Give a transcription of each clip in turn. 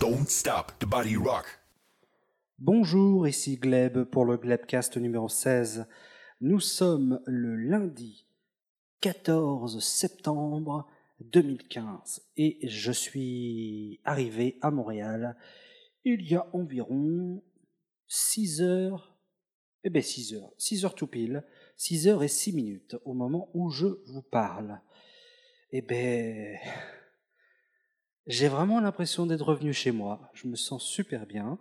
Don't stop the body rock. Bonjour, ici Gleb pour le Glebcast numéro 16. Nous sommes le lundi 14 septembre 2015 et je suis arrivé à Montréal il y a environ 6 heures, eh bien 6 heures, 6 heures tout pile, 6 heures et 6 minutes au moment où je vous parle. Eh ben, j'ai vraiment l'impression d'être revenu chez moi. Je me sens super bien.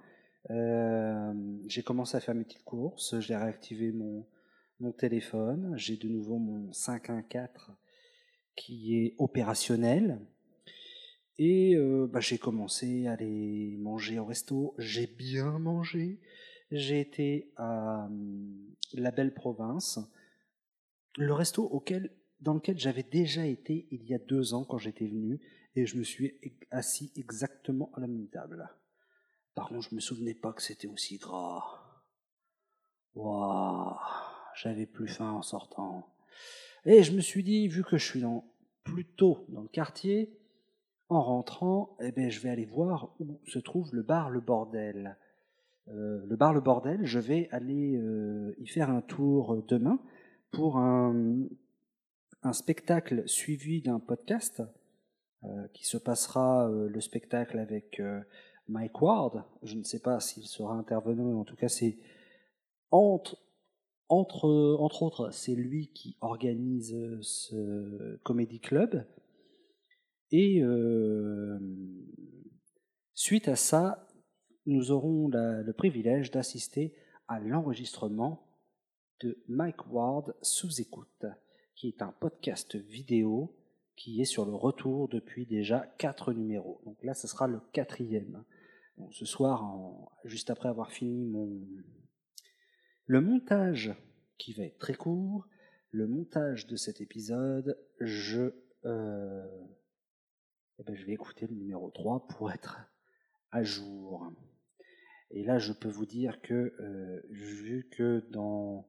Euh, j'ai commencé à faire mes petites courses. J'ai réactivé mon, mon téléphone. J'ai de nouveau mon 514 qui est opérationnel. Et euh, bah, j'ai commencé à aller manger au resto. J'ai bien mangé. J'ai été à hum, la belle province, le resto auquel, dans lequel j'avais déjà été il y a deux ans quand j'étais venu, et je me suis assis exactement à la même table. Par contre, je me souvenais pas que c'était aussi gras. Waouh, j'avais plus faim en sortant. Et je me suis dit, vu que je suis dans, plutôt dans le quartier, en rentrant, eh ben, je vais aller voir où se trouve le bar Le Bordel. Euh, le bar Le Bordel, je vais aller euh, y faire un tour demain pour un, spectacle suivi d'un podcast euh, qui se passera euh, le spectacle avec euh, Mike Ward. Je ne sais pas s'il sera intervenu, en tout cas c'est entre, entre, entre autres, c'est lui qui organise ce comédie club. Et suite à ça, nous aurons le privilège d'assister à l'enregistrement de Mike Ward sous écoute, qui est un podcast vidéo qui est sur le retour depuis déjà quatre numéros. Donc là, ce sera le quatrième. Ce soir, juste après avoir fini mon le montage, qui va être très court, le montage de cet épisode, je euh, eh ben, je vais écouter le numéro 3 pour être à jour. Et là, je peux vous dire que, euh, vu que dans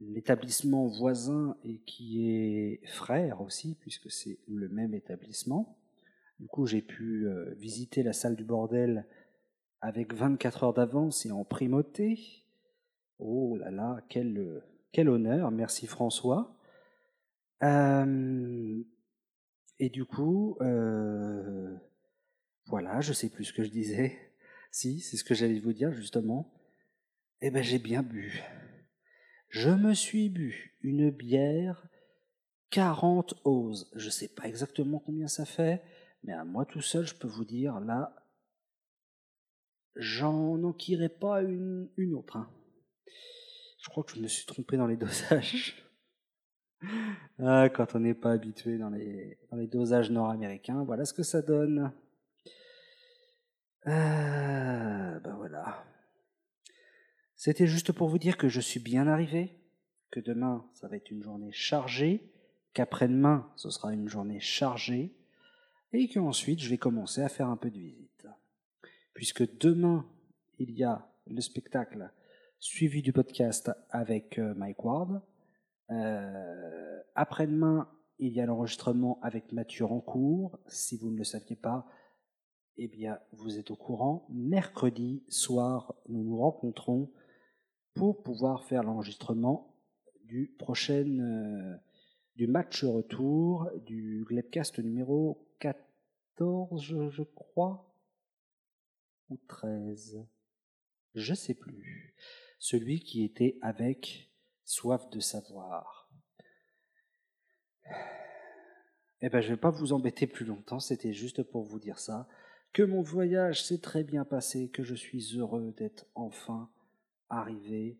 l'établissement voisin et qui est frère aussi, puisque c'est le même établissement, du coup, j'ai pu euh, visiter la salle du bordel avec 24 heures d'avance et en primauté. Oh là là, quel, quel honneur, merci François. Euh, et du coup, euh, voilà, je sais plus ce que je disais. Si, c'est ce que j'allais vous dire justement. Eh ben, j'ai bien bu. Je me suis bu une bière 40 oses. Je sais pas exactement combien ça fait, mais à moi tout seul, je peux vous dire, là, j'en enquirai pas une, une autre. hein. Je crois que je me suis trompé dans les dosages. Ah, quand on n'est pas habitué dans les, dosages nord-américains, voilà ce que ça donne. Ah, ben voilà. C'était juste pour vous dire que je suis bien arrivé, que demain ça va être une journée chargée, qu'après-demain ce sera une journée chargée, et qu'ensuite je vais commencer à faire un peu de visite. Puisque demain il y a le spectacle suivi du podcast avec euh, Mike Ward. Euh, Après-demain, il y a l'enregistrement avec Mathieu Rancourt. Si vous ne le saviez pas, eh bien, vous êtes au courant. Mercredi soir, nous nous rencontrons pour pouvoir faire l'enregistrement du prochain euh, du match retour du Glebcast numéro 14, je, je crois, ou 13, je sais plus. Celui qui était avec soif de savoir. Eh ben, je vais pas vous embêter plus longtemps, c'était juste pour vous dire ça, que mon voyage s'est très bien passé, que je suis heureux d'être enfin arrivé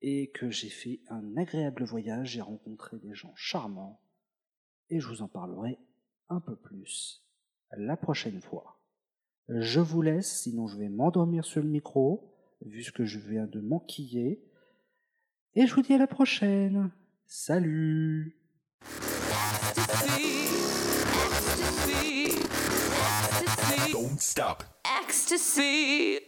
et que j'ai fait un agréable voyage, j'ai rencontré des gens charmants et je vous en parlerai un peu plus la prochaine fois. Je vous laisse, sinon je vais m'endormir sur le micro, vu ce que je viens de m'enquiller. Et je vous dis à la prochaine. Salut Don't stop. Ecstasy.